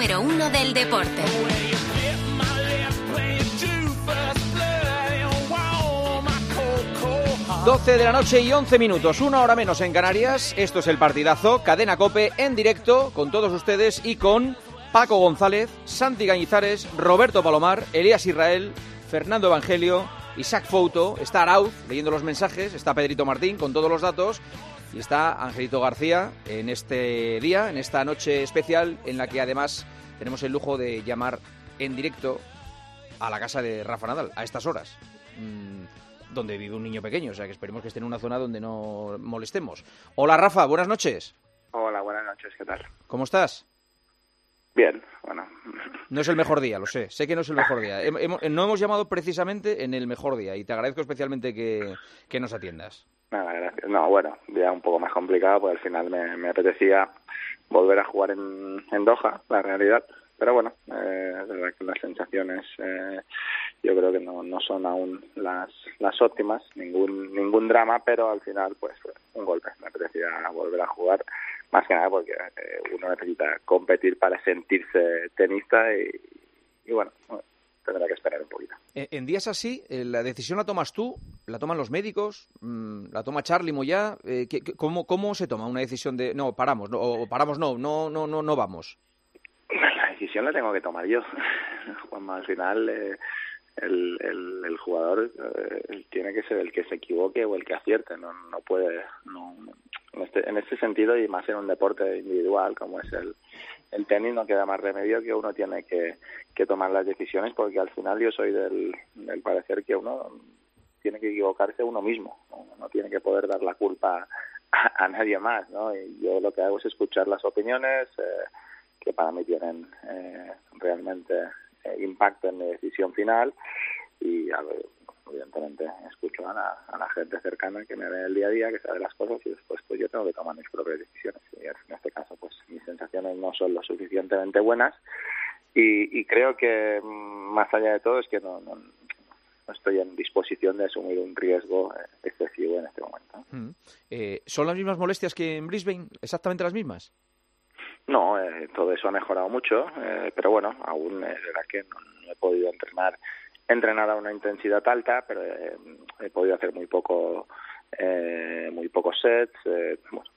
Número uno del deporte. 12 de la noche y 11 minutos, una hora menos en Canarias. Esto es el partidazo, cadena Cope en directo con todos ustedes y con Paco González, Santi Gañizares, Roberto Palomar, Elías Israel, Fernando Evangelio, Isaac Fouto, está Arauz leyendo los mensajes, está Pedrito Martín con todos los datos y está Angelito García en este día, en esta noche especial en la que además tenemos el lujo de llamar en directo a la casa de Rafa Nadal a estas horas. Mm, donde vive un niño pequeño, o sea que esperemos que esté en una zona donde no molestemos. Hola Rafa, buenas noches. Hola, buenas noches, ¿qué tal? ¿Cómo estás? Bien, bueno. No es el mejor día, lo sé, sé que no es el mejor día. No hemos llamado precisamente en el mejor día y te agradezco especialmente que, que nos atiendas. Nada, gracias. No, bueno, día un poco más complicado, porque al final me, apetecía volver a jugar en, en Doha, la realidad. Pero bueno, eh, es verdad que las sensaciones eh, yo creo que no, no son aún las, las óptimas, ningún ningún drama, pero al final pues un golpe. Me apetecía volver a jugar, más que nada porque eh, uno necesita competir para sentirse tenista y, y bueno, tendrá que esperar un poquito. En días así, eh, la decisión la tomas tú, la toman los médicos, Mm, la toma Charlie Moyá. Eh, ¿qué- qué- cómo, ¿Cómo se toma una decisión de no, paramos, no, o paramos, no, no, no, no, no vamos? La decisión la tengo que tomar yo. Juanma, al final eh, el, el, el jugador eh, tiene que ser el que se equivoque o el que acierte. No, no puede. No, en, este, en este sentido, y más en un deporte individual como es el, el tenis, no queda más remedio que uno tiene que, que tomar las decisiones porque al final yo soy del, del parecer que uno tiene que equivocarse uno mismo. No, no tiene que poder dar la culpa a, nadie más. ¿no? Y yo lo que hago es escuchar las opiniones. Eh, que para mí tienen eh, realmente impacto en mi decisión final y evidentemente escucho a la, gente cercana que me ve el día a día, que sabe las cosas y después pues yo tengo que tomar mis propias decisiones y en este caso pues mis sensaciones no son lo suficientemente buenas y, creo que mm, más allá de todo es que no estoy en disposición de asumir un riesgo eh, excesivo en este momento. Mm. Eh, ¿Son las mismas molestias que en Brisbane? ¿Exactamente las mismas? No, eh, todo eso ha mejorado mucho, eh, pero bueno, aún es verdad que no, no he podido entrenar entrenar a una intensidad alta, pero eh, he podido hacer muy poco eh, muy pocos sets, eh, bueno,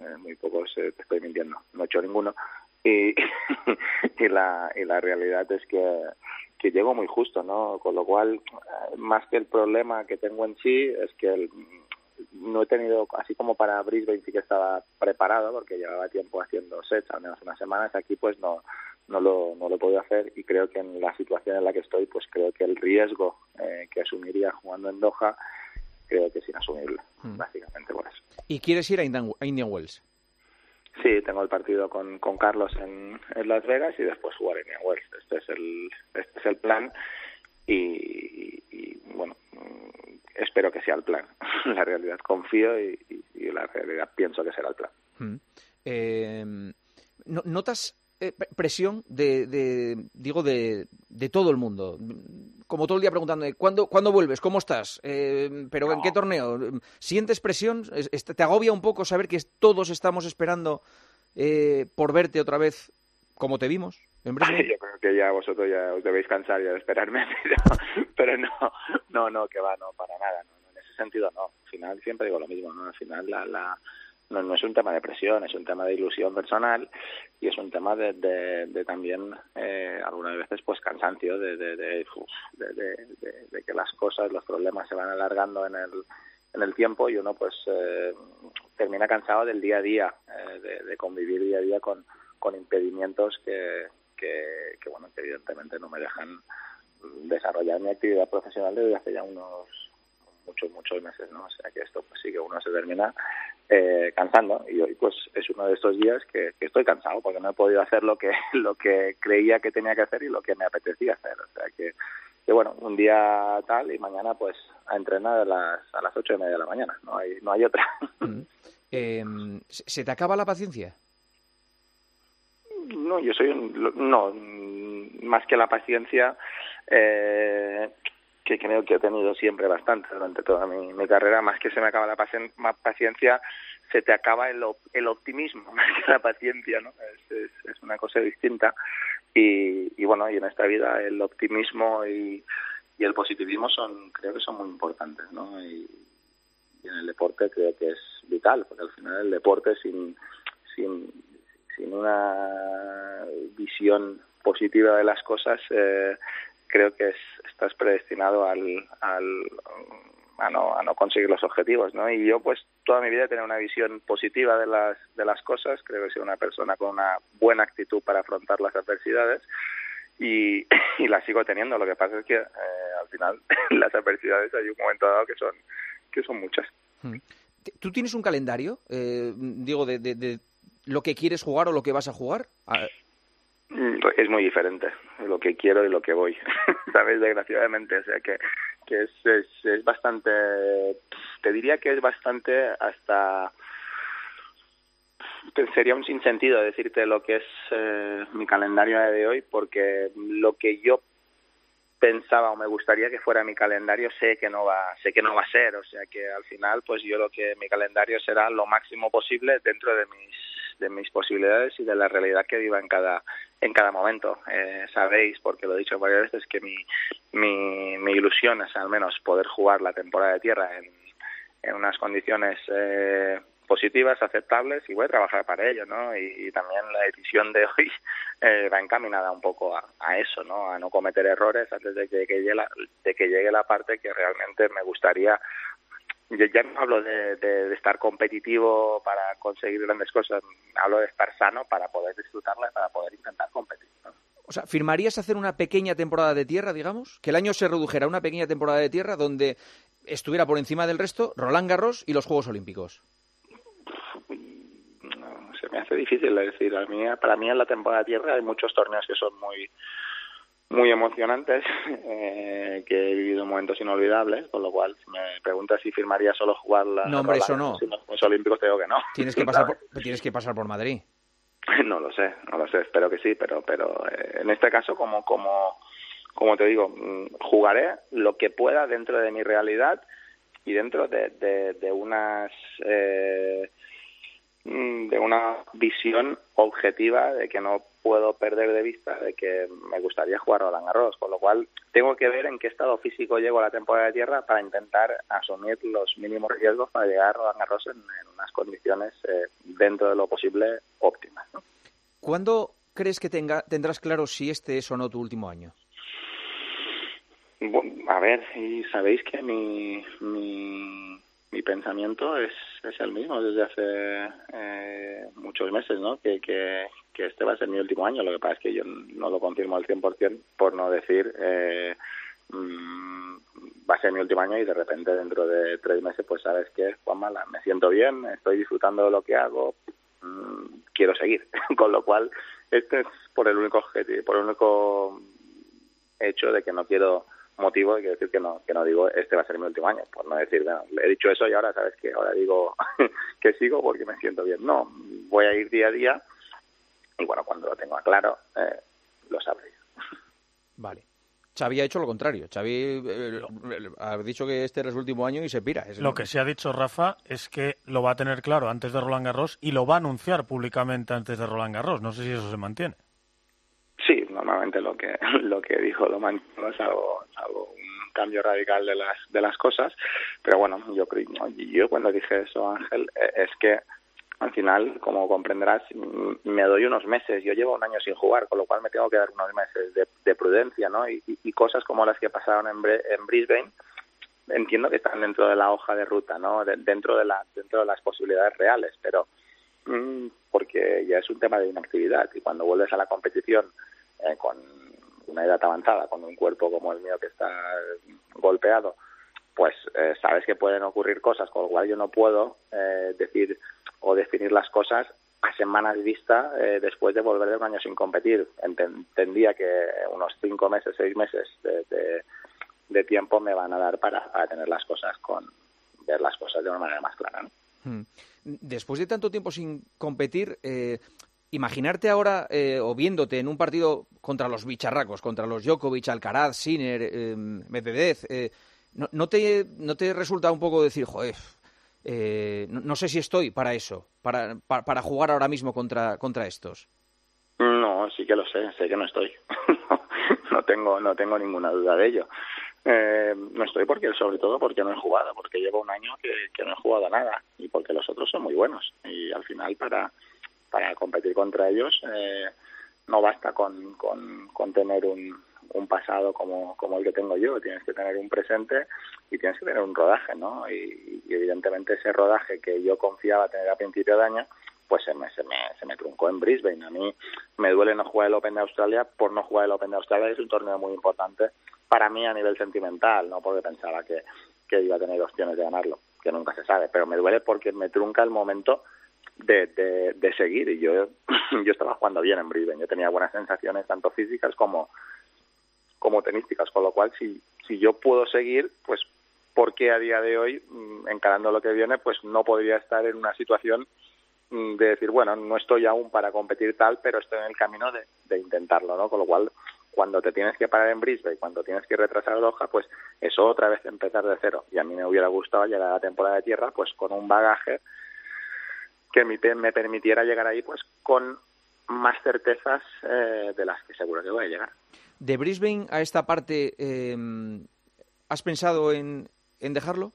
eh, muy pocos, te estoy mintiendo, no he hecho ninguno y, y la y la realidad es que que llego muy justo, ¿no? Con lo cual, más que el problema que tengo en sí, es que el, no he tenido, así como para Brisbane sí que estaba preparado porque llevaba tiempo haciendo sets, al menos unas semanas, aquí pues no no lo, no lo he podido hacer y creo que en la situación en la que estoy pues creo que el riesgo eh, que asumiría jugando en Doha creo que es inasumible, Mm. básicamente por eso. ¿Y quieres ir a Indian, a Indian Wells? Sí, tengo el partido con, con Carlos en, en Las Vegas y después jugar en Indian Wells. Este es el, este es el plan y, y, bueno, mm, espero que sea el plan. la realidad confío y, y, y la realidad pienso que será el plan. Mm. Eh, ¿no- ¿Notas eh, pre- presión de, de- digo, de, de todo el mundo? Como todo el día preguntando, ¿cuándo, ¿cuándo vuelves? ¿Cómo estás? Eh, ¿Pero en qué torneo? ¿Sientes presión? Es- es- ¿Te agobia un poco saber que todos estamos esperando eh, por verte otra vez como te vimos Yo creo que ya vosotros ya os debéis cansar ya de esperarme, pero, pero no, no, no, que va, no, para nada. No, en ese sentido no. Al final siempre digo lo mismo, ¿no? Al final la, la, no, no es un tema de presión, es un tema de ilusión personal y es un tema de, de, de también eh, algunas veces pues cansancio de, de, de, que las cosas, los problemas se van alargando en el en el tiempo y uno pues eh, termina cansado del día a día, eh, de, de convivir día a día con, con impedimentos que, que, que, bueno, que evidentemente no me dejan desarrollar mi actividad profesional desde hace ya unos muchos, muchos meses, ¿no? O sea que esto pues sí que uno se termina eh, cansando y hoy pues es uno de estos días que, estoy cansado porque no he podido hacer lo que, lo que creía que tenía que hacer y lo que me apetecía hacer. O sea que, que bueno, un día tal y mañana pues a entrenar a las, a las ocho y media de la mañana, no hay, no hay otra. Mm. Em, ¿Se te acaba la paciencia? No, yo soy no, más que la paciencia, eh, que creo que he tenido siempre bastante durante toda mi, carrera, más que se me acaba la paciencia, se te acaba el, el optimismo más que la paciencia, ¿no? Es, es, una cosa distinta y, y, bueno, y en esta vida el optimismo y, y, el positivismo son, creo que son muy importantes, ¿no? Y, y, en el deporte creo que es vital, porque al final el deporte sin, sin, sin una visión positiva de las cosas, eh, creo que es, estás predestinado al, a, no, a no conseguir los objetivos, ¿no? Y yo, pues, toda mi vida he tenido una visión positiva de las, de las cosas, creo que soy una persona con una buena actitud para afrontar las adversidades y, y la sigo teniendo. Lo que pasa es que eh, al final las adversidades hay un momento dado que son, que son muchas. Hmm. ¿Tú tienes un calendario, eh, digo, de, de, lo que quieres jugar o lo que vas a jugar? Mm, es muy diferente lo que quiero y lo que voy, ¿sabes? Desgraciadamente, o sea que, es, es bastante, te diría que es bastante hasta sería un sinsentido decirte lo que es eh, mi calendario de hoy porque lo que yo pensaba o me gustaría que fuera mi calendario sé que no va sé que no va a ser o sea que al final pues yo lo que mi calendario será lo máximo posible dentro de mis de mis posibilidades y de la realidad que viva en cada en cada momento eh, sabéis porque lo he dicho varias veces que mi, mi mi ilusión es al menos poder jugar la temporada de tierra en en unas condiciones eh, positivas, aceptables y voy a trabajar para ello, ¿no? Y, también la decisión de hoy eh, va encaminada un poco a, eso, ¿no? A no cometer errores antes de que, llegue la, de que llegue la parte que realmente me gustaría yo ya no hablo de, de, estar competitivo para conseguir grandes cosas, hablo de estar sano para poder disfrutarla, para poder intentar competir. O sea, ¿firmarías hacer una pequeña temporada de tierra, digamos? Que el año se redujera a una pequeña temporada de tierra donde estuviera por encima del resto Roland Garros y los Juegos Olímpicos se me hace difícil decir. A mí, para mí en la temporada de tierra hay muchos torneos que son muy muy emocionantes, eh, que he vivido momentos inolvidables, con lo cual, si me preguntas si firmaría solo jugar la no, hombre, eso no. los Olímpicos, te digo que no. Tienes que pasar, por, tienes que pasar por Madrid. No lo sé, no lo sé, espero que sí, pero pero eh, en este caso, como como como te digo, mm, jugaré lo que pueda dentro de mi realidad y dentro de, de, de unas eh, de una visión objetiva de que no puedo perder de vista de que me gustaría jugar Roland Garros, con lo cual tengo que ver en qué estado físico llego a la temporada de tierra para intentar asumir los mínimos riesgos para llegar a Roland Garros en, unas condiciones eh, dentro de lo posible óptimas. ¿Cuándo crees que tenga, tendrás claro si este es o no tu último año? a ver, y sabéis que mi, mi mi pensamiento es, es el mismo desde hace eh, muchos meses, ¿no? Que, que, este va a ser mi último año. Lo que pasa es que yo no lo confirmo al 100% por no decir eh, mm, va a ser mi último año y de repente dentro de tres meses pues sabes que Juan Mala, me siento bien, estoy disfrutando de lo que hago, mm, quiero seguir. Con lo cual este es por el único objetivo, por el único hecho de que no quiero motivo de decir que no, que no digo este va a ser mi último año, por no decir, bueno, he dicho eso y ahora sabes que ahora digo que sigo porque me siento bien. No, voy a ir día a día y bueno, cuando lo tenga claro, eh, lo sabré. Vale. Xavi ha hecho lo contrario. Xavi eh, ha dicho que este era su último año y se pira. lo que se ha dicho Rafa es que lo va a tener claro antes de Roland Garros y lo va a anunciar públicamente antes de Roland Garros. No sé si eso se mantiene. Lo que lo que dijo lo mantuvo es algo, un cambio radical de las de las cosas, pero bueno, yo yo cuando dije eso Ángel e, es que al final, como comprenderás, me doy unos meses. Yo llevo un año sin jugar, con lo cual me tengo que dar unos meses de, prudencia, ¿no? Y, cosas como las que pasaron en, Brisbane, entiendo que están dentro de la hoja de ruta, ¿no? dentro de la dentro de las posibilidades reales, pero mm, porque ya es un tema de inactividad y cuando vuelves a la competición con una edad avanzada, con un cuerpo como el mío que está golpeado, pues eh, sabes que pueden ocurrir cosas, con lo cual yo no puedo eh, decir o definir las cosas a semanas vista eh, después de volver de un año sin competir. Entendía que unos cinco meses, seis meses de, tiempo me van a dar para, tener las cosas con ver las cosas de una manera más clara. ¿no? Hmm. Después de tanto tiempo sin competir, eh, imaginarte ahora eh, o viéndote en un partido contra los bicharracos, contra los Djokovic, Alcaraz, Sinner, eh, Medvedev, eh, no, no, te, ¿no te resulta un poco decir, joder, eh, no, no, sé si estoy para eso, para, para, para, jugar ahora mismo contra, contra estos? No, sí que lo sé, sé que no estoy. no, tengo, no tengo ninguna duda de ello. Eh, no estoy porque, sobre todo porque no he jugado, porque llevo un año que, que no he jugado nada y porque los otros son muy buenos. Y al final, para, para competir contra ellos eh, no basta con, con, tener un, un pasado como, como el que tengo yo, tienes que tener un presente y tienes que tener un rodaje, ¿no? Y, y evidentemente ese rodaje que yo confiaba tener a principio de año, pues se me, se me, se me truncó en Brisbane. A mí me duele no jugar el Open de Australia por no jugar el Open de Australia, es un torneo muy importante para mí a nivel sentimental, no porque pensaba que, que iba a tener opciones de ganarlo, que nunca se sabe, pero me duele porque me trunca el momento de, de, de seguir y yo yo estaba jugando bien en Brisbane, yo tenía buenas sensaciones tanto físicas como como tenísticas, con lo cual si si yo puedo seguir, pues ¿por qué a día de hoy, mm, encarando lo que viene, pues no podría estar en una situación mm, de decir, bueno, no estoy aún para competir tal, pero estoy en el camino de, de intentarlo, ¿no? Con lo cual, cuando te tienes que parar en Brisbane, cuando tienes que retrasar Doha, pues eso otra vez empezar de cero. Y a mí me hubiera gustado llegar a la temporada de tierra, pues con un bagaje que me permitiera llegar ahí pues con más certezas eh, de las que seguro que voy a llegar. De Brisbane a esta parte, eh, ¿has pensado en, en dejarlo?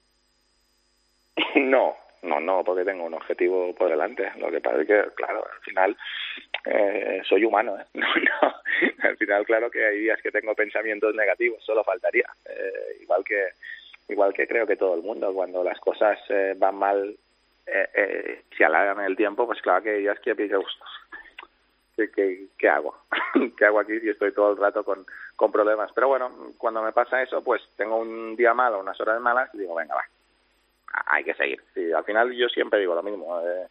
No, no, no, porque tengo un objetivo por delante. Lo que pasa es que, claro, al final eh, soy humano, ¿eh? No, no. Al final, claro que hay días que tengo pensamientos negativos, solo faltaría. Eh, igual que igual que creo que todo el mundo, cuando las cosas eh, van mal eh, eh, si alargan el tiempo, pues claro que ya es que pienso, ¿qué, qué, hago? ¿Qué hago aquí si estoy todo el rato con, con problemas? Pero bueno, cuando me pasa eso, pues tengo un día malo, unas horas malas, y digo, venga, va, hay que seguir. Sí, al final yo siempre digo lo mismo, eh,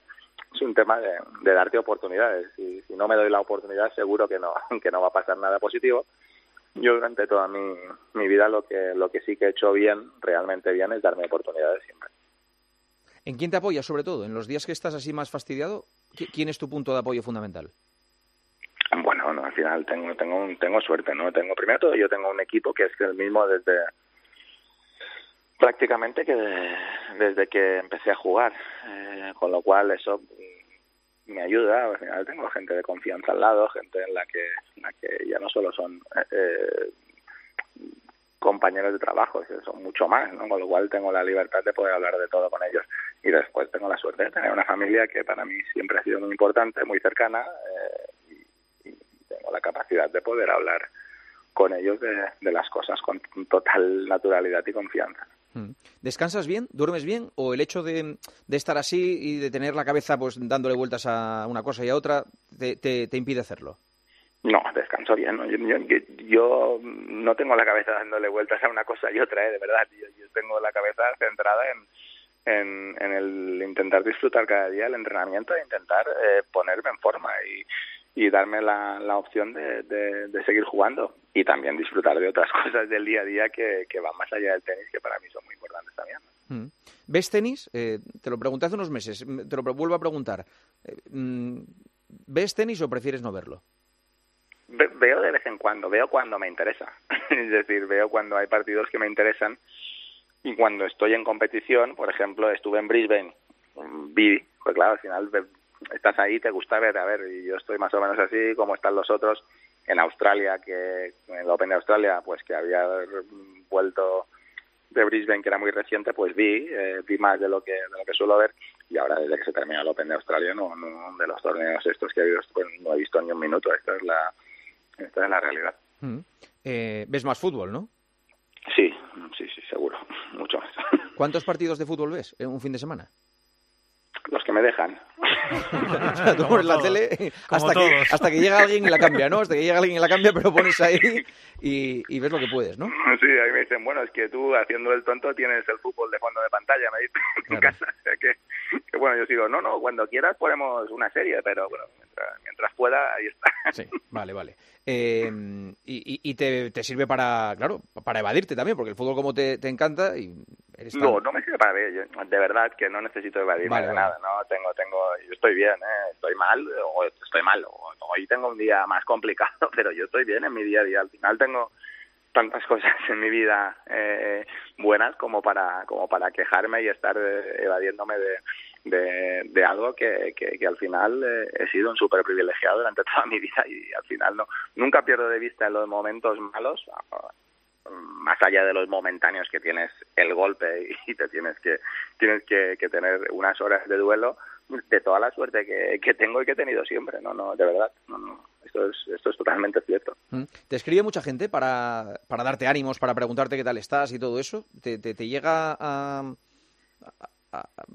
es un tema de, darte oportunidades. Y si no me doy la oportunidad, seguro que no, que no va a pasar nada positivo. Yo durante toda mi, mi vida lo que, lo que sí que he hecho bien, realmente bien, es darme oportunidades siempre. ¿En quién te apoyas, sobre todo? ¿En los días que estás así más fastidiado? ¿Quién es tu punto de apoyo fundamental? Bueno, no, al final tengo tengo tengo suerte, ¿no? Tengo primero todo yo tengo un equipo que es el mismo desde prácticamente que de, desde que empecé a jugar, eh, con lo cual eso me ayuda. Al final tengo gente de confianza al lado, gente en la que en la que ya no solo son eh, compañeros de trabajo, son mucho más, ¿no? con lo cual tengo la libertad de poder hablar de todo con ellos. Y después tengo la suerte de tener una familia que para mí siempre ha sido muy importante, muy cercana, eh, y, tengo la capacidad de poder hablar con ellos de, las cosas con total naturalidad y confianza. Mm. ¿Descansas bien? ¿Duermes bien? ¿O el hecho de, estar así y de tener la cabeza pues dándole vueltas a una cosa y a otra te impide hacerlo? No, descanso bien. ¿no? Yo, no tengo la cabeza dándole vueltas a una cosa y otra, ¿eh? de verdad. Yo, tengo la cabeza centrada en, el intentar disfrutar cada día el entrenamiento e intentar eh, ponerme en forma y, darme la, opción de, seguir jugando y también disfrutar de otras cosas del día a día que, que van más allá del tenis, que para mí son muy importantes también. Mm. ¿Ves tenis? Eh, te lo pregunté hace unos meses, te lo vuelvo a preguntar. Eh, mm, ¿Ves tenis o prefieres no verlo? Veo de vez en cuando, veo cuando me interesa. es decir, veo cuando hay partidos que me interesan y cuando estoy en competición, por ejemplo, estuve en Brisbane, vi, pues claro, al final estás ahí, te gusta ver, a ver, y yo estoy más o menos así, como están los otros en Australia, que en el Open de Australia, pues que había vuelto de Brisbane, que era muy reciente, pues vi, eh, vi más de lo que de lo que suelo ver y ahora desde que se termina el Open de Australia, no, no de los torneos estos que he visto, pues no he visto ni un minuto, esta es la esta es la realidad. Mm. Eh, ¿Ves más fútbol, no? Sí, sí, sí, seguro, mucho más. ¿Cuántos partidos de fútbol ves en un fin de semana? Los que me dejan. O sea, tú pones la tele hasta que, hasta que llega alguien y la cambia, ¿no? Hasta que llega alguien y la cambia, pero pones ahí y, y ves lo que puedes, ¿no? Sí, ahí me dicen, bueno, es que tú haciendo el tonto tienes el fútbol de fondo de pantalla, me dicen, en casa. O sea que, que, bueno, yo digo, no, no, cuando quieras ponemos una serie, pero bueno, mientras, mientras pueda, ahí está. Sí, vale, vale. Eh, y y te, te, sirve para, claro, para evadirte también, porque el fútbol como te, te encanta y eres tan... No, no me sirve para evadir. De verdad que no necesito evadirme Vale, de vale. nada, ¿no? Tengo, tengo, yo estoy bien, ¿eh? Estoy mal, o estoy mal, o- hoy tengo un día más complicado, pero yo estoy bien en mi día a día. Al final tengo tantas cosas en mi vida eh, buenas como para como para quejarme y estar eh, evadiéndome de, de, de algo que, que, que al final eh, he sido un súper privilegiado durante toda mi vida y al final no nunca pierdo de vista en los momentos malos más allá de los momentáneos que tienes el golpe y te tienes que tienes que, tener unas horas de duelo de toda la suerte que, que tengo y que he tenido siempre no no de verdad no no esto es esto es totalmente cierto Mm. ¿Te escribe mucha gente para, para darte ánimos, para preguntarte qué tal estás y todo eso? ¿Te, te, llega a-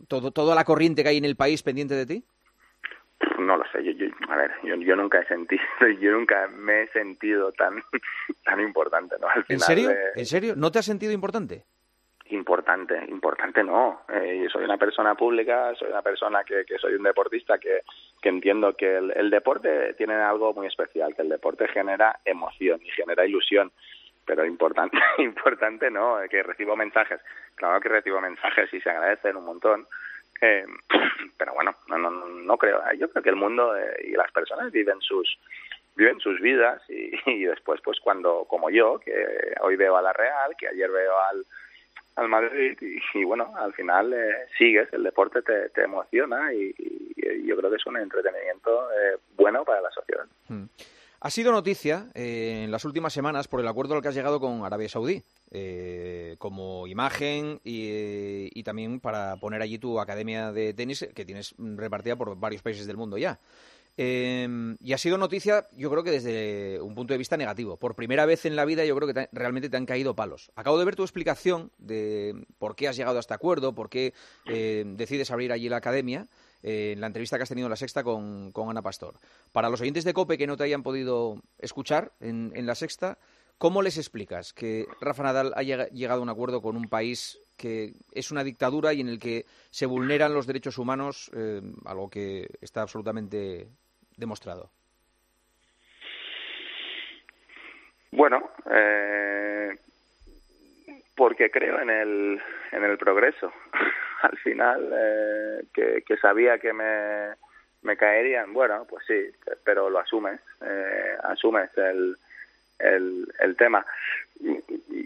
todo, toda la corriente que hay en el país pendiente de ti? No lo sé yo, yo a ver yo, yo nunca he sentido yo nunca me he sentido tan tan importante no al ¿En final serio? eh, ¿En serio? ¿No te has sentido importante? importante, importante no. Eh, soy una persona pública, soy una persona que, que soy un deportista que, que entiendo que el, el deporte tiene algo muy especial, que el deporte genera emoción y genera ilusión, pero importante, importante no, eh, que recibo mensajes, claro que recibo mensajes y se agradecen un montón, eh, pero bueno, no, no, no creo, yo creo que el mundo eh, y las personas viven sus viven sus vidas y, después pues cuando como yo que hoy veo a la Real que ayer veo al al Madrid y, bueno, al final eh, sigues, el deporte te, te emociona y yo creo que es un entretenimiento eh, bueno para la sociedad. Mm. Ha sido noticia eh, en las últimas semanas por el acuerdo al que has llegado con Arabia Saudí, eh, como imagen y, eh, y también para poner allí tu academia de tenis que tienes repartida por varios países del mundo ya. Eh, y ha sido noticia, yo creo que desde un punto de vista negativo. Por primera vez en la vida, yo creo que te- realmente te han caído palos. Acabo de ver tu explicación de por qué has llegado a este acuerdo, por qué eh, decides abrir allí la academia, eh, en la entrevista que has tenido en la sexta con, con Ana Pastor. Para los oyentes de COPE que no te hayan podido escuchar en, en la sexta, ¿cómo les explicas que Rafa Nadal haya llegado a un acuerdo con un país que es una dictadura y en el que se vulneran los derechos humanos, eh, algo que está absolutamente demostrado? Bueno, eh, porque creo en el, en el progreso. Al final, eh, que, sabía que me, me caerían, bueno, pues sí, pero lo asumes, eh, asumes el, el, el tema.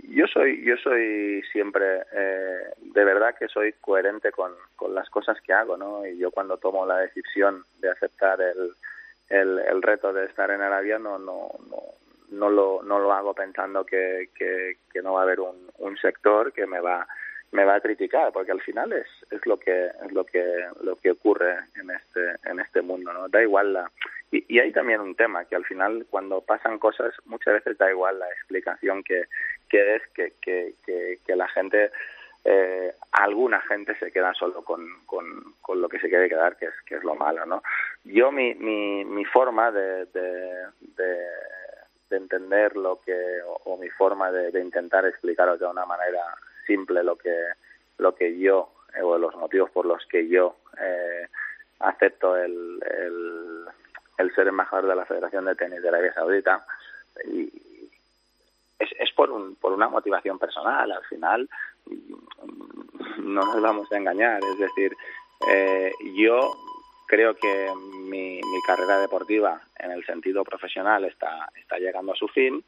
Yo soy, yo soy siempre, eh, de verdad que soy coherente con, con las cosas que hago, ¿no? Y yo cuando tomo la decisión de aceptar el, el, el reto de estar en Arabia no, no, no, no lo, no lo hago pensando que, que, no va a haber un, sector que me va me va a criticar porque al final es, es lo que es lo que lo que ocurre en este en este mundo no da igual la y, hay también un tema que al final cuando pasan cosas muchas veces da igual la explicación que que es que que, que, que la gente eh, alguna gente se queda solo con, con, lo que se quiere quedar, que es, que es lo malo, ¿no? Yo mi, mi, mi forma de, de, de entender lo que, o, mi forma de, intentar explicaros de una manera simple lo que, lo que yo, eh, o los motivos por los que yo eh, acepto el, el, el ser embajador de la Federación de Tenis de Arabia Saudita, y, es, es por, un, por una motivación personal. Al final, no nos vamos a engañar. Es decir, eh, yo creo que mi, mi carrera deportiva en el sentido profesional está, está llegando a su fin.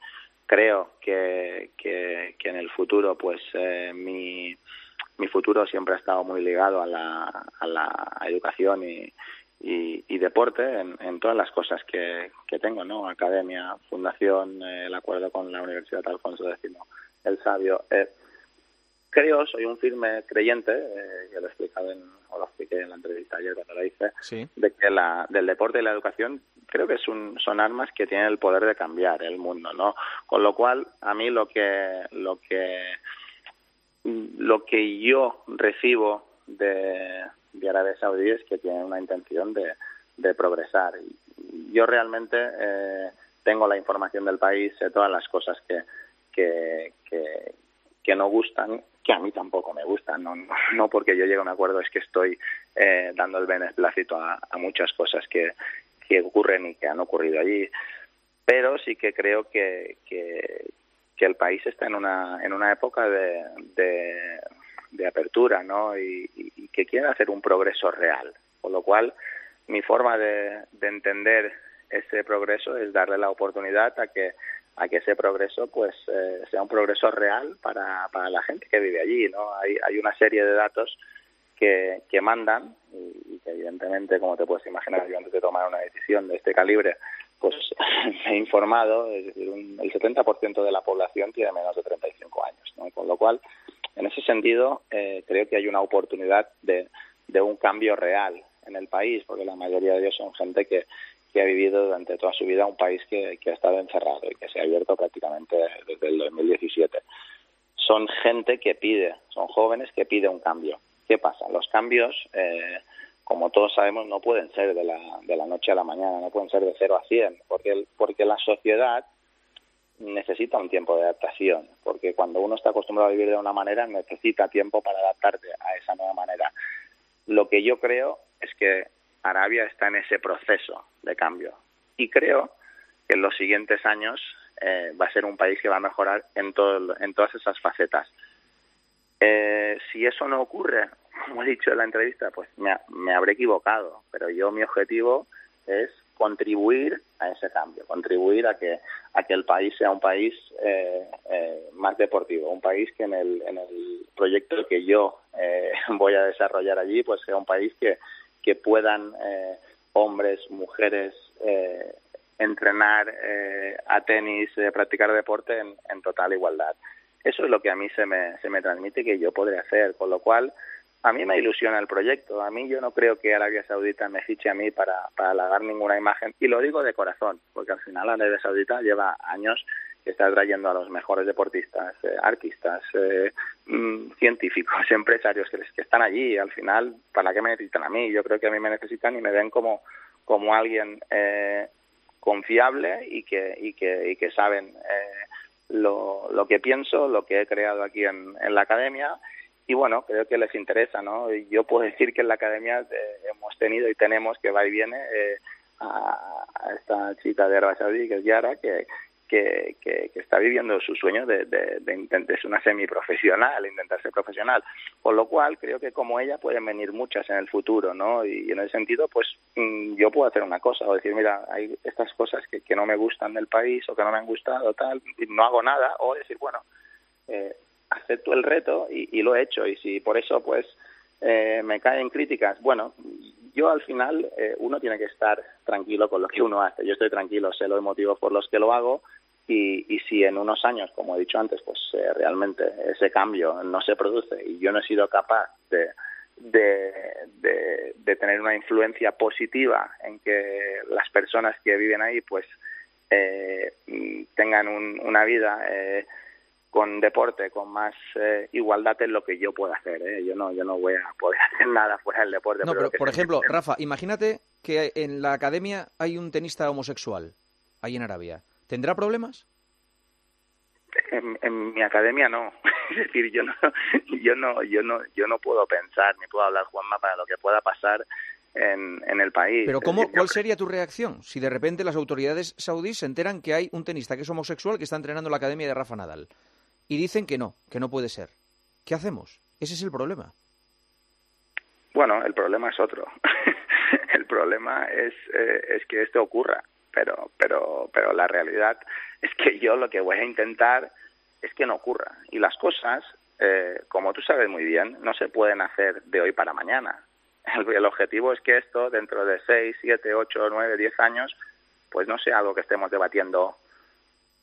Creo que, que, que en el futuro, pues eh, mi, mi futuro siempre ha estado muy ligado a la, a la educación y, y, deporte en, en, todas las cosas que, que tengo, ¿no? Academia, fundación, eh, el acuerdo con la Universidad Alfonso X, el Sabio. Eh, creo, soy un firme creyente, eh, ya lo he explicado en, o lo expliqué en la entrevista ayer cuando la hice, sí. de que la, del deporte y la educación creo que es un, son armas que tienen el poder de cambiar el mundo, ¿no? Con lo cual, a mí lo que, lo que, lo que yo recibo de, de Arabia Saudí es que tienen una intención de, de progresar. Yo realmente eh, tengo la información del país, sé todas las cosas que, que, que, no gustan, que a mí tampoco me gustan, no, no, porque yo llegue a un acuerdo, es que estoy eh, dando el beneplácito a, muchas cosas que, que ocurren y que han ocurrido allí. Pero sí que creo que, que, el país está en una, en una época de, de, apertura ¿no? Y, y, que quiere hacer un progreso real. Con lo cual, mi forma de, de entender ese progreso es darle la oportunidad a que a que ese progreso pues eh, sea un progreso real para, para la gente que vive allí no hay, hay una serie de datos que, que mandan y, que evidentemente como te puedes imaginar yo antes de tomar una decisión de este calibre pues me he informado es decir el 70% de la población tiene menos de 35 años ¿no? con lo cual en ese sentido eh, creo que hay una oportunidad de, de un cambio real en el país porque la mayoría de ellos son gente que que ha vivido durante toda su vida un país que, que ha estado encerrado y que se ha abierto prácticamente desde el 2017. Son gente que pide, son jóvenes que piden un cambio. ¿Qué pasa? Los cambios, eh, como todos sabemos, no pueden ser de la, de la noche a la mañana, no pueden ser de 0 a 100, porque, porque la sociedad necesita un tiempo de adaptación, porque cuando uno está acostumbrado a vivir de una manera, necesita tiempo para adaptarse a esa nueva manera. Lo que yo creo es que Arabia está en ese proceso de cambio. Y creo que en los siguientes años eh, va a ser un país que va a mejorar en, todo, en todas esas facetas. Eh, si eso no ocurre, como he dicho en la entrevista, pues me, me, habré equivocado, pero yo mi objetivo es contribuir a ese cambio, contribuir a que a que el país sea un país eh, eh, más deportivo, un país que en el, en el proyecto que yo eh, voy a desarrollar allí, pues sea un país que, que puedan eh, hombres, mujeres, eh, entrenar eh, a tenis, eh, practicar deporte en, total igualdad. Eso es lo que a mí se me, se me transmite que yo podré hacer, con lo cual a mí me ilusiona el proyecto. A mí yo no creo que Arabia Saudita me fiche a mí para, para halagar ninguna imagen, y lo digo de corazón, porque al final Arabia Saudita lleva años está trayendo a los mejores deportistas, eh, artistas, eh, mm, científicos, empresarios que, que están allí. Al final, ¿para qué me necesitan a mí? Yo creo que a mí me necesitan y me ven como, como alguien eh, confiable y que, y que, y que saben eh, lo, lo que pienso, lo que he creado aquí en, en la academia y bueno, creo que les interesa, ¿no? Yo puedo decir que en la academia eh, hemos tenido y tenemos que va y viene eh, a, esta chica de Arabia Saudí, que es Yara, que, que, que, está viviendo su sueño de, de, de ser una semiprofesional, intentar ser profesional. Con lo cual, creo que como ella pueden venir muchas en el futuro, ¿no? Y, en ese sentido, pues mm, yo puedo hacer una cosa o decir, mira, hay estas cosas que, que no me gustan del país o que no me han gustado, tal, y no hago nada, o decir, bueno, eh, acepto el reto y, y, lo he hecho. Y si por eso, pues, eh, me caen críticas, bueno, yo al final eh, uno tiene que estar tranquilo con lo que uno hace. Yo estoy tranquilo, sé los motivos por los que lo hago y, y si en unos años, como he dicho antes, pues eh, realmente ese cambio no se produce y yo no he sido capaz de, de, de, de, tener una influencia positiva en que las personas que viven ahí pues eh, tengan un, una vida eh, con deporte, con más eh, igualdad es lo que yo puedo hacer. ¿eh? Yo no, yo no voy a poder hacer nada fuera del deporte. No, pero, pero por ejemplo, Rafa, imagínate que en la academia hay un tenista homosexual, ahí en Arabia. ¿Tendrá problemas? En, en, mi academia no, es decir, yo no, yo no, yo no, yo no puedo pensar ni puedo hablar Juanma para lo que pueda pasar en, en el país. Pero cómo, decir, ¿cuál sería tu reacción si de repente las autoridades saudíes se enteran que hay un tenista que es homosexual que está entrenando en la academia de Rafa Nadal y dicen que no, que no puede ser? ¿Qué hacemos? Ese es el problema. Bueno, el problema es otro. el problema es, eh, es que esto ocurra pero pero pero la realidad es que yo lo que voy a intentar es que no ocurra. Y las cosas eh, como tú sabes muy bien no se pueden hacer de hoy para mañana. El, objetivo es que esto dentro de seis siete ocho nueve diez años pues no sea algo que estemos debatiendo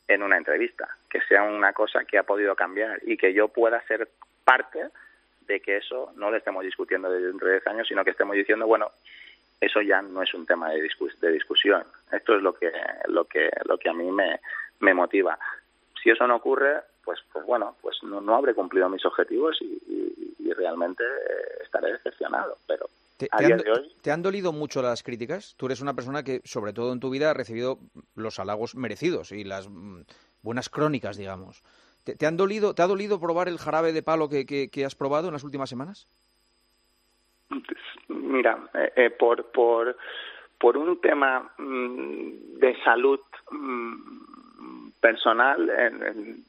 en una entrevista que sea una cosa que ha podido cambiar y que yo pueda ser parte de que eso no lo estemos discutiendo dentro de diez años sino que estemos diciendo bueno eso ya no es un tema de, discus de discusión. Esto es lo que, lo que, lo que a mí me, me motiva. Si eso no ocurre, pues, pues bueno, pues no, no habré cumplido mis objetivos y, realmente eh, estaré decepcionado. Pero ¿Te, han, te dolido mucho las críticas? Tú eres una persona que, sobre todo en tu vida, ha recibido los halagos merecidos y las mm, buenas crónicas, digamos. ¿Te, te han dolido, ¿Te ha dolido probar el jarabe de palo que, que- que has probado en las últimas semanas? mira, eh, eh, por, por, por un tema mm, de salud mm, personal,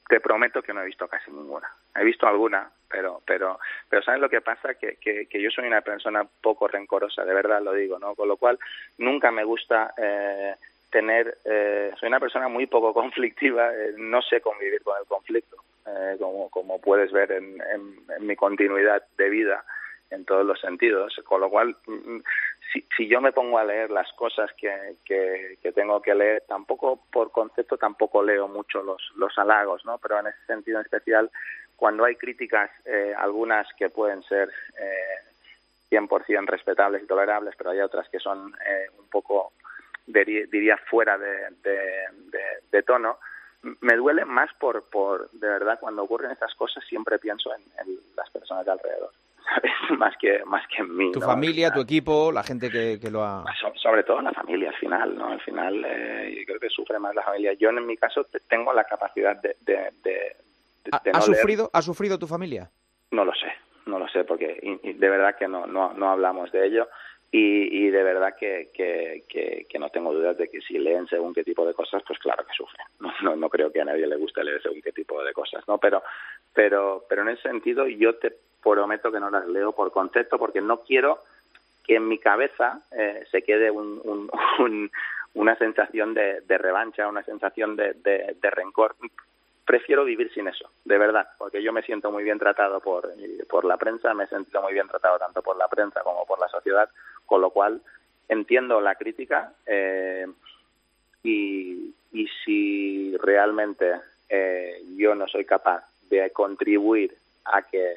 te prometo que no he visto casi ninguna. He visto alguna, pero, pero, pero ¿sabes lo que pasa? Que, que, yo soy una persona poco rencorosa, de verdad lo digo, ¿no? Con lo cual, nunca me gusta eh, tener, eh, soy una persona muy poco conflictiva, eh, no sé convivir con el conflicto, eh, como, como puedes ver en, en mi continuidad de vida en todos los sentidos, con lo cual mm, si, si yo me pongo a leer las cosas que, que, que tengo que leer, tampoco por concepto tampoco leo mucho los, los halagos, ¿no? Pero en ese sentido en especial, cuando hay críticas, eh, algunas que pueden ser eh, 100% respetables y tolerables, pero hay otras que son eh, un poco, diría, fuera de, de tono, me duele más por, por, de verdad, cuando ocurren estas cosas siempre pienso en, en las personas de alrededor, ¿sabes? Más que, más que en mí. Tu ¿no? familia, tu equipo, la gente que, que lo ha... So- sobre todo la familia al final, ¿no? Al final eh, yo creo que sufre más la familia. Yo en mi caso te- tengo la capacidad de, de, de, de- ¿Ha, leer. sufrido, ¿Ha sufrido tu familia? No lo sé, no lo sé, porque y- y de verdad que no, no, no hablamos de ello y, y de verdad que, que, que, que no tengo dudas de que si leen según qué tipo de cosas, pues claro que sufren. No, no, no creo que a nadie le guste leer según qué tipo de cosas, ¿no? Pero, pero, pero en ese sentido yo te prometo que no las leo por concepto porque no quiero que en mi cabeza eh, se quede un, un, un- una sensación de, de revancha, una sensación de, de, de rencor. Prefiero vivir sin eso, de verdad, porque yo me siento muy bien tratado por, por la prensa, me he sentido muy bien tratado tanto por la prensa como por la sociedad, con lo cual entiendo la crítica eh, y, y si realmente eh, yo no soy capaz de contribuir a que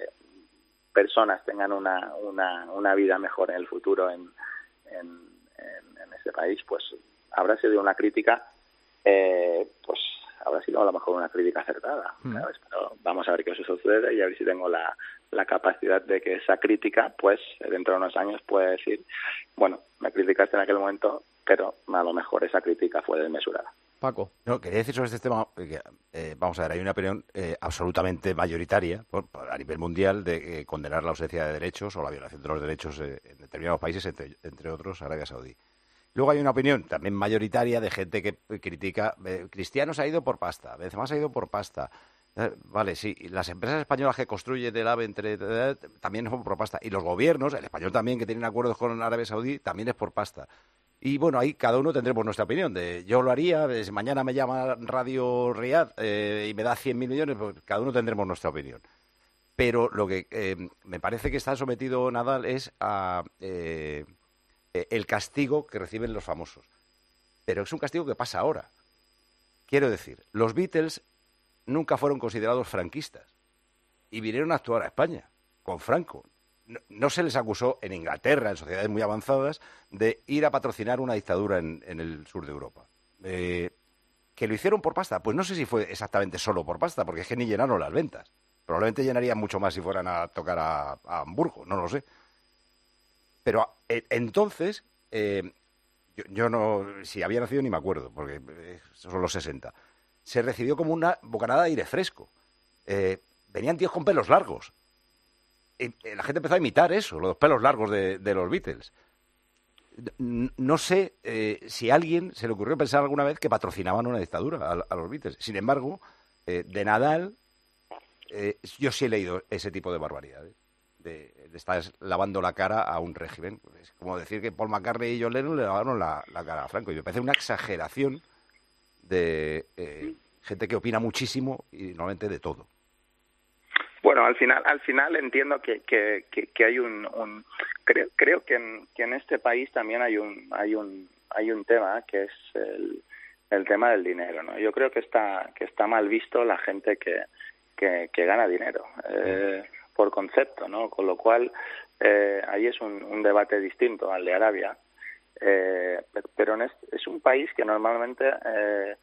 personas tengan una, una, una vida mejor en el futuro en, en, en, en este país, pues habrá sido una crítica, eh, pues habrá sido a lo mejor una crítica acertada, Mm. ¿sabes? Pero vamos a ver qué eso sucede y a ver si tengo la, la capacidad de que esa crítica, pues dentro de unos años puede decir, bueno, me criticaste en aquel momento, pero a lo mejor esa crítica fue desmesurada. Paco. No, quería decir sobre este tema, eh, que, eh, vamos a ver, hay una opinión eh, absolutamente mayoritaria por- a nivel mundial de eh, condenar la ausencia de derechos o la violación de los derechos en determinados países, entre, entre otros Arabia Saudí. Luego hay una opinión también mayoritaria de gente que critica, Cristiano se ha ido por pasta, Benzema se ha ido por pasta. Vale, sí, las empresas españolas que construyen el AVE entre, también son por pasta. Y los gobiernos, el español también, que tienen acuerdos con Arabia Saudí, también es por pasta. Y bueno, ahí cada uno tendremos nuestra opinión. De yo lo haría, mañana me llama Radio Riyadh eh, y me da 100 millones, pues cada uno tendremos nuestra opinión. Pero lo que eh, me parece que está sometido Nadal es a eh, eh, el castigo que reciben los famosos. Pero es un castigo que pasa ahora. Quiero decir, los Beatles nunca fueron considerados franquistas y vinieron a actuar a España con Franco. No, se les acusó en Inglaterra, en sociedades muy avanzadas, de ir a patrocinar una dictadura en, el sur de Europa. Eh, ¿Que lo hicieron por pasta? Pues no sé si fue exactamente solo por pasta, porque es que ni llenaron las ventas. Probablemente llenarían mucho más si fueran a tocar a, Hamburgo, no lo sé. Pero eh, entonces, eh, yo, yo no, si había nacido ni me acuerdo, porque eh, son los 60. Se recibió como una bocanada de aire fresco. Eh, venían tíos con pelos largos. Y eh, la gente empezó a imitar eso, los pelos largos de, los Beatles. No sé eh, si a alguien se le ocurrió pensar alguna vez que patrocinaban una dictadura a, los Beatles. Sin embargo, eh, de Nadal, eh, yo sí he leído ese tipo de barbaridades. De, estar lavando la cara a un régimen. Es como decir que Paul McCartney y John Lennon le lavaron la, la cara a Franco. Y me parece una exageración de eh, gente que opina muchísimo y normalmente de todo. Bueno, al final, al final entiendo que, que, que, hay un, un creo, creo que, en, que en este país también hay un, hay un, hay un tema que es el, el tema del dinero, ¿no? Yo creo que está, que está mal visto la gente que, que, que gana dinero eh, por concepto, ¿no? Con lo cual eh, ahí es un, un debate distinto al de Arabia, eh, pero en este- es un país que normalmente eh,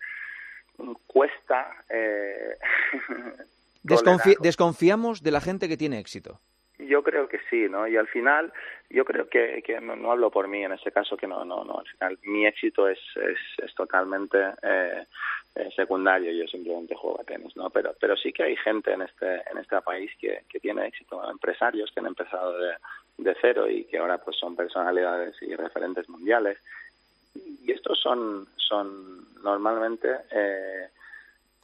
cuesta. Eh, desconfiamos de la gente que tiene éxito. Yo creo que sí, ¿no? Y al final, yo creo que, que no, hablo por mí en ese caso, que no, no, no. Al final, mi éxito es, es, es totalmente eh, eh, secundario. Yo simplemente juego a tenis, ¿no? Pero, pero sí que hay gente en este, en este país que, que tiene éxito, empresarios que han empezado de, de cero y que ahora pues son personalidades y referentes mundiales. Y estos son, son normalmente eh,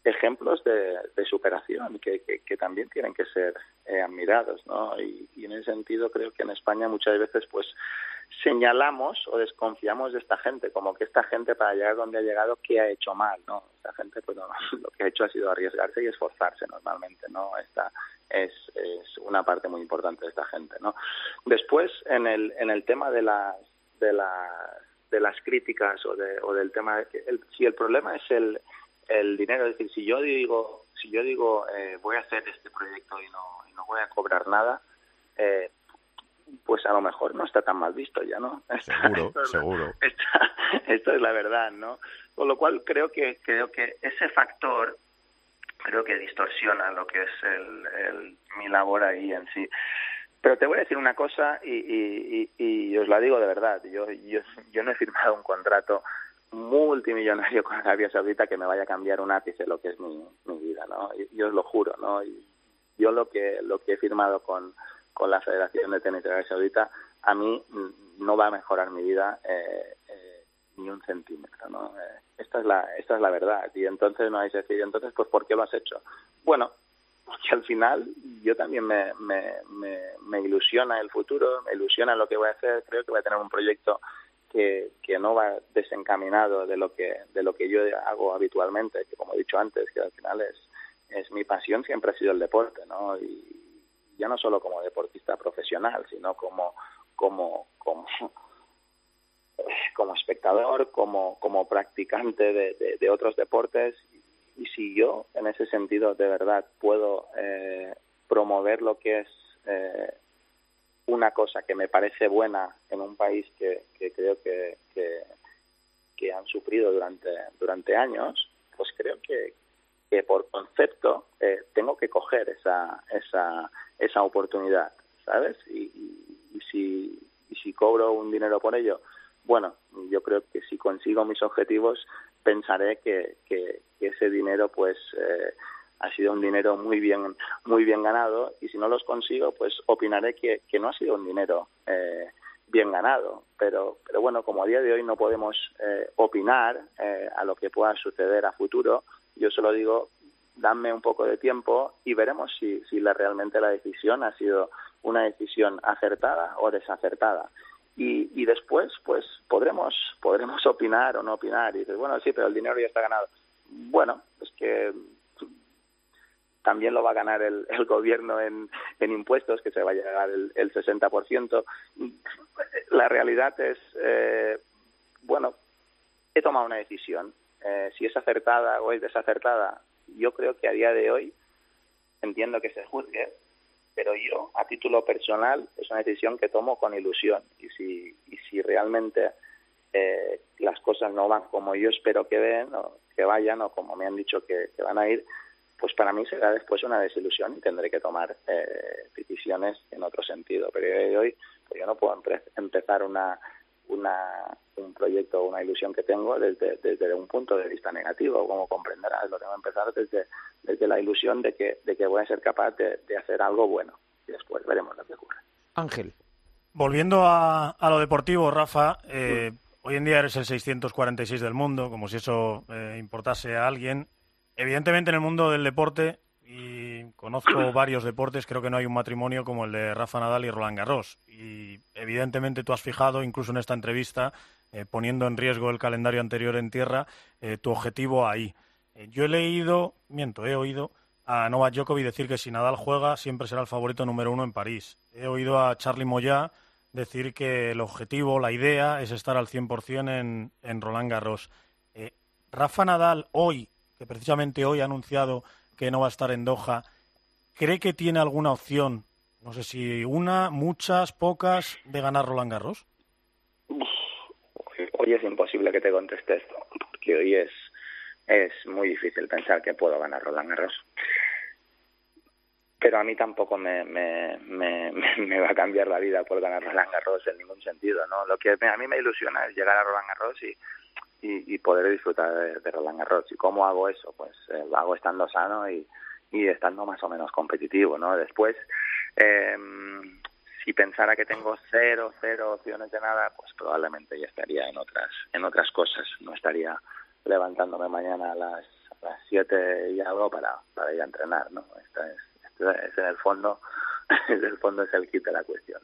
ejemplos de, superación que, que, también tienen que ser eh, admirados, ¿no? Y, en ese sentido creo que en España muchas veces pues señalamos o desconfiamos de esta gente, como que esta gente para llegar donde ha llegado, ¿qué ha hecho mal, no? Esta gente pues lo que ha hecho ha sido arriesgarse y esforzarse normalmente, ¿no? Esta es, una parte muy importante de esta gente, ¿no? Después en el en el tema de las de las de las críticas o, de, o del tema de el, si el problema es el el dinero. Es decir, si yo digo, si yo digo eh, voy a hacer este proyecto y no, y no voy a cobrar nada, eh, pues a lo mejor no está tan mal visto ya, ¿no? Seguro, seguro. esto es la verdad, ¿no? Con lo cual creo que creo que ese factor creo que distorsiona lo que es el, el mi labor ahí en sí. Pero te voy a decir una cosa y, y, y, y os la digo de verdad. Yo, yo, yo no he firmado un contrato multimillonario con Arabia Saudita que me vaya a cambiar un ápice lo que es mi, mi vida, ¿no? Yo os lo juro, ¿no? Y yo lo que lo que he firmado con, con la Federación de Tenis de Arabia Saudita a mí no va a mejorar mi vida eh, eh, ni un centímetro, ¿no? Eh, esta es la esta es la verdad y entonces no hay que decir entonces pues ¿por qué lo has hecho? Bueno, porque al final yo también me, me, me, me ilusiona el futuro, me ilusiona lo que voy a hacer, creo que voy a tener un proyecto que, no va desencaminado de lo que de lo que yo hago habitualmente que como he dicho antes que al final es es mi pasión siempre ha sido el deporte no y ya no solo como deportista profesional sino como como como espectador como como practicante de, de, otros deportes. Y si yo en ese sentido de verdad puedo eh, promover lo que es eh, una cosa que me parece buena en un país que, que creo que, que, han sufrido durante, durante años, pues creo que, que por concepto eh, tengo que coger esa, esa, esa oportunidad, ¿sabes? Y, y, si, y si cobro un dinero por ello, bueno, yo creo que si consigo mis objetivos, pensaré que, que, ese dinero pues eh, ha sido un dinero muy bien muy bien ganado y si no los consigo pues opinaré que, que no ha sido un dinero eh, bien ganado. Pero pero bueno como a día de hoy no podemos eh, opinar eh, a lo que pueda suceder a futuro yo solo digo dame un poco de tiempo y veremos si si la, realmente la decisión ha sido una decisión acertada o desacertada y, y después pues podremos podremos opinar o no opinar y dices bueno sí pero el dinero ya está ganado bueno es que también lo va a ganar el, el gobierno en, impuestos, que se va a llegar el, el 60%. La realidad es, eh, bueno, he tomado una decisión. Eh, si es acertada o es desacertada, yo creo que a día de hoy entiendo que se juzgue, pero yo, a título personal, es una decisión que tomo con ilusión. Y si, y si realmente eh, las cosas no van como yo espero que, den, o que vayan o como me han dicho que, que van a ir, pues para mí será después una desilusión y tendré que tomar eh, decisiones en otro sentido. Pero hoy pues yo no puedo empezar una, una, un proyecto o una ilusión que tengo desde, desde un punto de vista negativo, como comprenderás, lo tengo que empezar desde, desde la ilusión de que, de que voy a ser capaz de, hacer algo bueno y después veremos lo que ocurre. Ángel. Volviendo a, a lo deportivo, Rafa, eh, hoy en día eres el 646 del mundo, como si eso eh, importase a alguien. Evidentemente en el mundo del deporte, y conozco varios deportes, creo que no hay un matrimonio como el de Rafa Nadal y Roland Garros. Y evidentemente tú has fijado, incluso en esta entrevista, eh, poniendo en riesgo el calendario anterior en tierra, eh, tu objetivo ahí. Eh, yo he leído, miento, he oído a Novak Djokovic decir que si Nadal juega siempre será el favorito número uno en París. He oído a Charlie Moyá decir que el objetivo, la idea es estar al 100% en, en Roland Garros. Rafa Nadal hoy que precisamente hoy ha anunciado que no va a estar en Doha, ¿cree que tiene alguna opción, no sé si una, muchas, pocas, de ganar Roland Garros? Hoy es imposible que te conteste esto, porque hoy es es muy difícil pensar que puedo ganar Roland Garros. Pero a mí tampoco me, me, me, me va a cambiar la vida por ganar Roland Garros en ningún sentido, ¿no? Lo que a mí me ilusiona es llegar a Roland Garros y, y, y poder disfrutar de, Roland Garros. ¿Y cómo hago eso? Pues eh, lo hago estando sano y, y estando más o menos competitivo, ¿no? Después, eh, si pensara que tengo cero, cero opciones de nada, pues probablemente ya estaría en otras, en otras cosas. No estaría levantándome mañana a las, a las siete y algo para, para ir a entrenar, ¿no? Esta es, esta es en el fondo, en el fondo es el kit de la cuestión.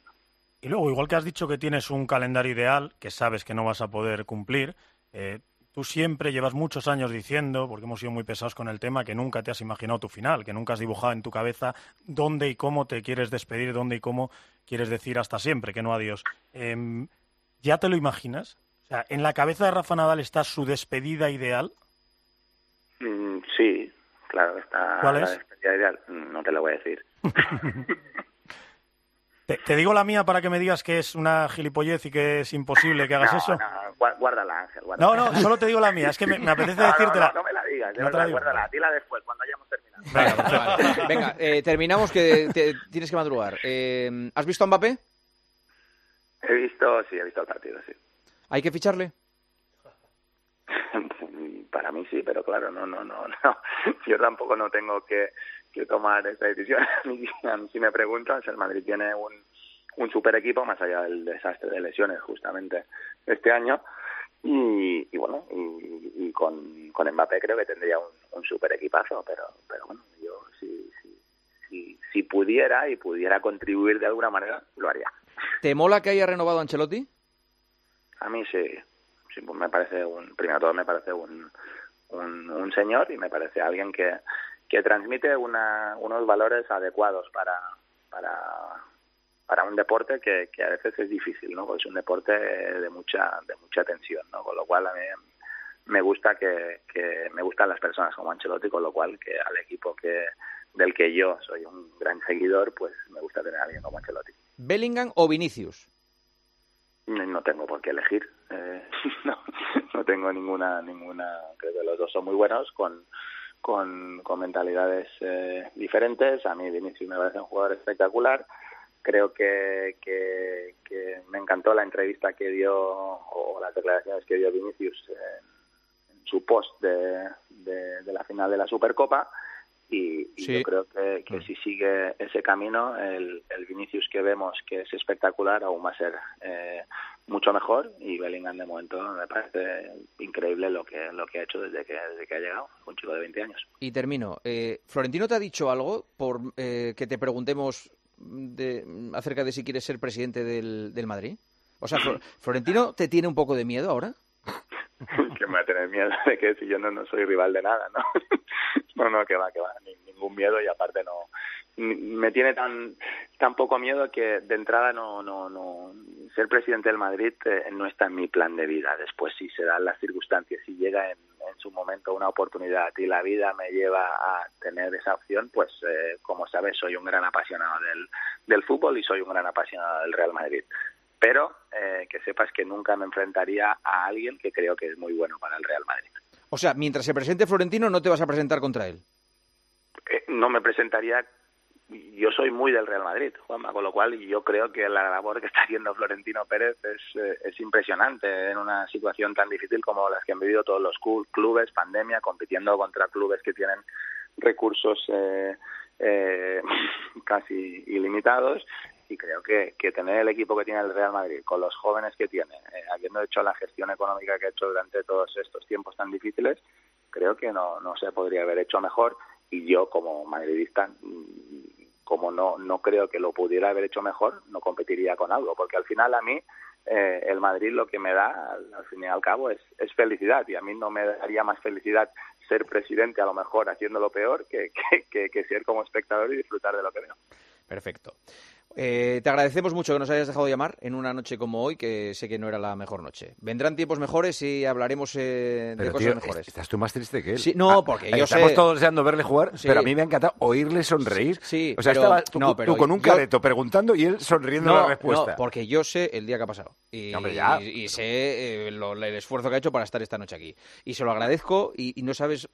Y luego, igual que has dicho que tienes un calendario ideal, que sabes que no vas a poder cumplir, eh, tú siempre llevas muchos años diciendo, porque hemos sido muy pesados con el tema, que nunca te has imaginado tu final, que nunca has dibujado en tu cabeza dónde y cómo te quieres despedir, dónde y cómo quieres decir hasta siempre, que no adiós. Eh, ¿Ya te lo imaginas? O sea, ¿en la cabeza de Rafa Nadal está su despedida ideal? Mm, sí, claro, está ¿Cuál la es? despedida ideal. No te lo voy a decir. Te, te, digo la mía para que me digas que es una gilipollez y que es imposible que hagas no, eso. No, guárdala, Ángel. Guárdala. No, no, solo te digo la mía. Es que me, me apetece no, decírtela. No, no, me la digas, de No la digo. guárdala. Dila después, cuando hayamos terminado. Venga, vale. Venga eh, terminamos que te, tienes que madrugar. Eh, ¿Has visto a Mbappé? He visto, sí, he visto el partido, sí. ¿Hay que ficharle? Para mí sí, pero claro, no, no, no, no. Yo tampoco no tengo que, que tomar esa decisión. si me preguntas, el Madrid tiene un, un super equipo, más allá del desastre de lesiones justamente este año. Y, y bueno, y, y con, con Mbappé creo que tendría un, un super equipazo, pero, pero bueno, yo si, si, si, si pudiera y pudiera contribuir de alguna manera, lo haría. ¿Te mola que haya renovado Ancelotti? A mí sí, sí pues me parece un, primero todo me parece un, un, un señor y me parece alguien que, que transmite una, unos valores adecuados para, para, para un deporte que, que a veces es difícil, ¿no? Porque es un deporte de mucha, de mucha tensión, ¿no? Con lo cual a mí me gusta que, que me gustan las personas como Ancelotti, con lo cual que al equipo que del que yo soy un gran seguidor, pues me gusta tener a alguien como Ancelotti. ¿Bellingham o Vinicius? No tengo por qué elegir. Eh, no, no tengo ninguna, ninguna. Creo que los dos son muy buenos con, con, con mentalidades eh, diferentes. A mí Vinicius me parece un jugador espectacular. Creo que, que, que me encantó la entrevista que dio o las declaraciones que dio Vinicius en, en su post de, de, de la final de la Supercopa y, y Sí. yo creo que, que si sigue ese camino, el, el Vinicius que vemos que es espectacular aún va a ser eh, mucho mejor y Bellingham de momento me parece increíble lo que lo que ha hecho desde que desde que ha llegado, un chico de 20 años. Y termino. Eh, ¿Florentino te ha dicho algo por eh, que te preguntemos de, acerca de si quieres ser presidente del, del Madrid? O sea, Flo- ¿Florentino te tiene un poco de miedo ahora? que me va a tener miedo de que si yo no, no soy rival de nada, ¿no? no, no, que va, que va, ni- ningún miedo y aparte no me tiene tan tan poco miedo que de entrada no no no ser presidente del Madrid eh, no está en mi plan de vida. Después si se dan las circunstancias, si llega en, en su momento una oportunidad y la vida me lleva a tener esa opción, pues eh, como sabes soy un gran apasionado del del fútbol y soy un gran apasionado del Real Madrid pero eh, que sepas que nunca me enfrentaría a alguien que creo que es muy bueno para el Real Madrid. O sea, mientras se presente Florentino no te vas a presentar contra él. Eh, no me presentaría, yo soy muy del Real Madrid, Juanma, con lo cual yo creo que la labor que está haciendo Florentino Pérez es, eh, es impresionante en una situación tan difícil como las que han vivido todos los clu- clubes, pandemia, compitiendo contra clubes que tienen recursos eh, eh, casi ilimitados. Y creo que, que tener el equipo que tiene el Real Madrid, con los jóvenes que tiene, eh, habiendo hecho la gestión económica que ha hecho durante todos estos tiempos tan difíciles, creo que no, no se podría haber hecho mejor. Y yo como madridista, como no, no creo que lo pudiera haber hecho mejor, no competiría con algo, porque al final a mí eh, el Madrid lo que me da, al, fin y al cabo, es, felicidad y a mí no me daría más felicidad ser presidente a lo mejor haciéndolo peor que, que, que, que ser como espectador y disfrutar de lo que veo. Perfecto. Eh, te agradecemos mucho que nos hayas dejado llamar en una noche como hoy, que sé que no era la mejor noche. Vendrán tiempos mejores y hablaremos eh, de cosas tío, mejores. estás tú más triste que él. Sí, no, porque yo Estamos sé- todos deseando verle jugar, Sí. pero a mí me ha encantado oírle sonreír. Sí, o sea, pero- estaba tú, no, con un yo- careto preguntando y él sonriendo No, la respuesta. no, porque yo sé el día que ha pasado. Y, Hombre, ya. y- y sé eh, lo- el esfuerzo que ha hecho para estar esta noche aquí. Y se lo agradezco y, y no sabes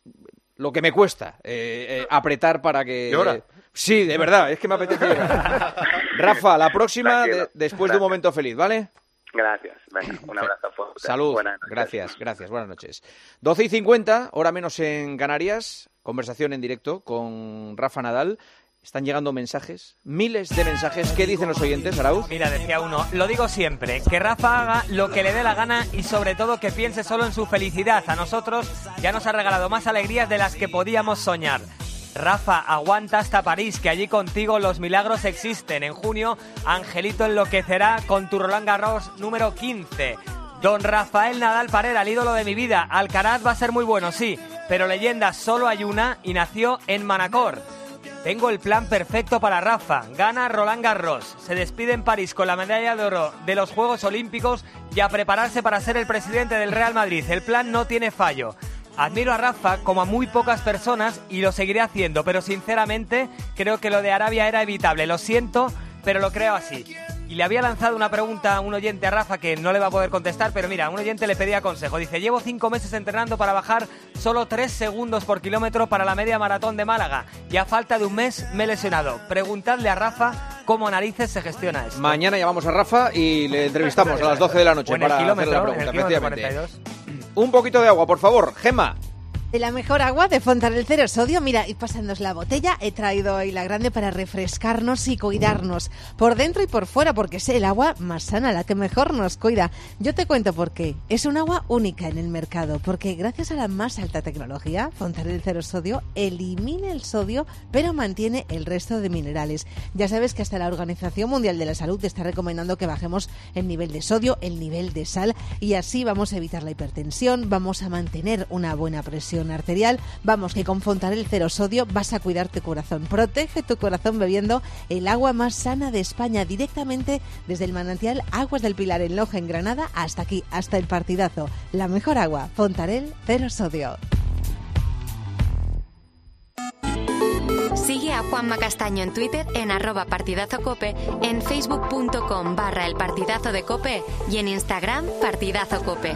lo que me cuesta eh, eh, apretar para que... Llora. Sí, de verdad, es que me apetece llorar. Rafa, la próxima de- después de un momento feliz, ¿vale? Gracias. Venga, un abrazo fuerte. Salud. Buenas noches. Gracias, gracias. Buenas noches. 12 y 50, hora menos en Canarias. Conversación en directo con Rafa Nadal. Están llegando mensajes, miles de mensajes. ¿Qué dicen los oyentes, Arauz? Mira, decía uno, lo digo siempre, que Rafa haga lo que le dé la gana y sobre todo que piense solo en su felicidad. A nosotros ya nos ha regalado más alegrías de las que podíamos soñar. Rafa, aguanta hasta París, que allí contigo los milagros existen. En junio, Angelito enloquecerá con tu Roland Garros número 15. Don Rafael Nadal Parera, el ídolo de mi vida. Alcaraz va a ser muy bueno, sí, pero leyenda solo hay una y nació en Manacor. Tengo el plan perfecto para Rafa. Gana Roland Garros. Se despide en París con la medalla de oro de los Juegos Olímpicos y a prepararse para ser el presidente del Real Madrid. El plan no tiene fallo. Admiro a Rafa como a muy pocas personas y lo seguiré haciendo, pero sinceramente creo que lo de Arabia era evitable. Lo siento, pero lo creo así. Y le había lanzado una pregunta a un oyente a Rafa que no le va a poder contestar, pero mira, un oyente le pedía consejo. Dice, llevo cinco meses entrenando para bajar solo tres segundos por kilómetro para la media maratón de Málaga. Y a falta de un mes me he lesionado. Preguntadle a Rafa cómo narices se gestiona esto. Mañana llamamos a Rafa y le entrevistamos a las 12 de la noche para hacerle la pregunta, el kilómetro efectivamente. 42. Un poquito de agua, por favor. Gema. De la mejor agua de Fontanel Cero Sodio. Mira, y pasándonos la botella, he traído hoy la grande para refrescarnos y cuidarnos. Por dentro y por fuera, porque es el agua más sana, la que mejor nos cuida. Yo te cuento por qué. Es un agua única en el mercado, porque gracias a la más alta tecnología, Fontanel Cero Sodio elimina el sodio, pero mantiene el resto de minerales. Ya sabes que hasta la Organización Mundial de la Salud te está recomendando que bajemos el nivel de sodio, el nivel de sal, y así vamos a evitar la hipertensión, vamos a mantener una buena presión arterial. Vamos, que con Fontanel Cero Sodio vas a cuidar tu corazón. Protege tu corazón bebiendo el agua más sana de España directamente desde el manantial Aguas del Pilar en Loja, en Granada, hasta aquí, hasta el partidazo. La mejor agua, Fontanel Cero Sodio. Sigue a Juanma Castaño en Twitter en arroba partidazo cope, en facebook.com barra el partidazo de cope y en Instagram partidazo cope.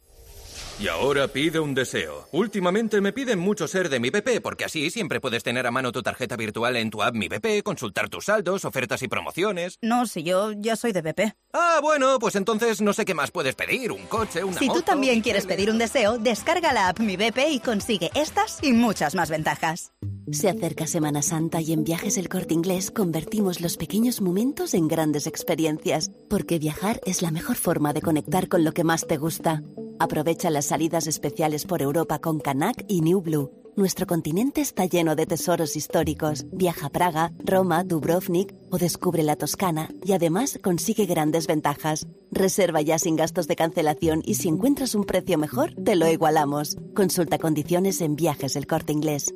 Y ahora pide un deseo. Últimamente me piden mucho ser de mi BP, porque así siempre puedes tener a mano tu tarjeta virtual en tu app Mi BP, consultar tus saldos, ofertas y promociones. No, si yo ya soy de BP. Ah, bueno, pues entonces no sé qué más puedes pedir. Un coche, una Si tú también quieres pedir un deseo, descarga la app Mi BP y consigue estas y muchas más ventajas. Se acerca Semana Santa y en Viajes El Corte Inglés convertimos los pequeños momentos en grandes experiencias, porque viajar es la mejor forma de conectar con lo que más te gusta. Aprovecha las salidas especiales por Europa con Canac y New Blue. Nuestro continente está lleno de tesoros históricos. Viaja a Praga, Roma, Dubrovnik o descubre la Toscana y además consigue grandes ventajas. Reserva ya sin gastos de cancelación y si encuentras un precio mejor, te lo igualamos. Consulta condiciones en Viajes El Corte Inglés.